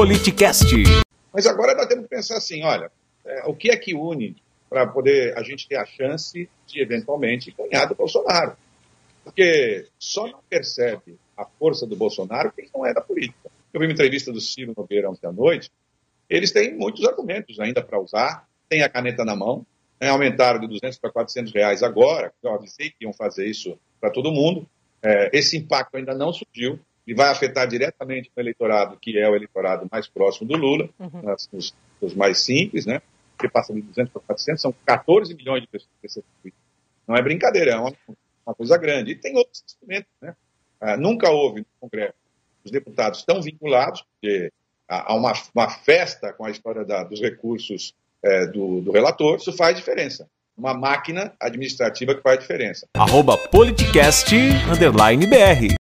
Politicast. Mas agora nós temos que pensar assim, olha, é, o que é que une para poder a gente ter a chance de eventualmente ganhar do Bolsonaro? Porque só não percebe a força do Bolsonaro quem não é da política. Eu vi uma entrevista do Ciro Nogueira ontem à noite, eles têm muitos argumentos ainda para usar, tem a caneta na mão, né, aumentaram de 200 para 400 reais agora, eu avisei que iam fazer isso para todo mundo, é, esse impacto ainda não surgiu e vai afetar diretamente o eleitorado, que é o eleitorado mais próximo do Lula, uhum. nas, os, os, mais simples, né? Que passa de 200 para 400, são 14 milhões de pessoas que Não é brincadeira, é uma, uma coisa grande. E tem outros instrumentos, né? Ah, nunca houve no Congresso os deputados tão vinculados, porque há uma, uma festa com a história da, dos recursos é, do, do relator, isso faz diferença uma máquina administrativa que faz diferença. Arroba politicast, underline BR.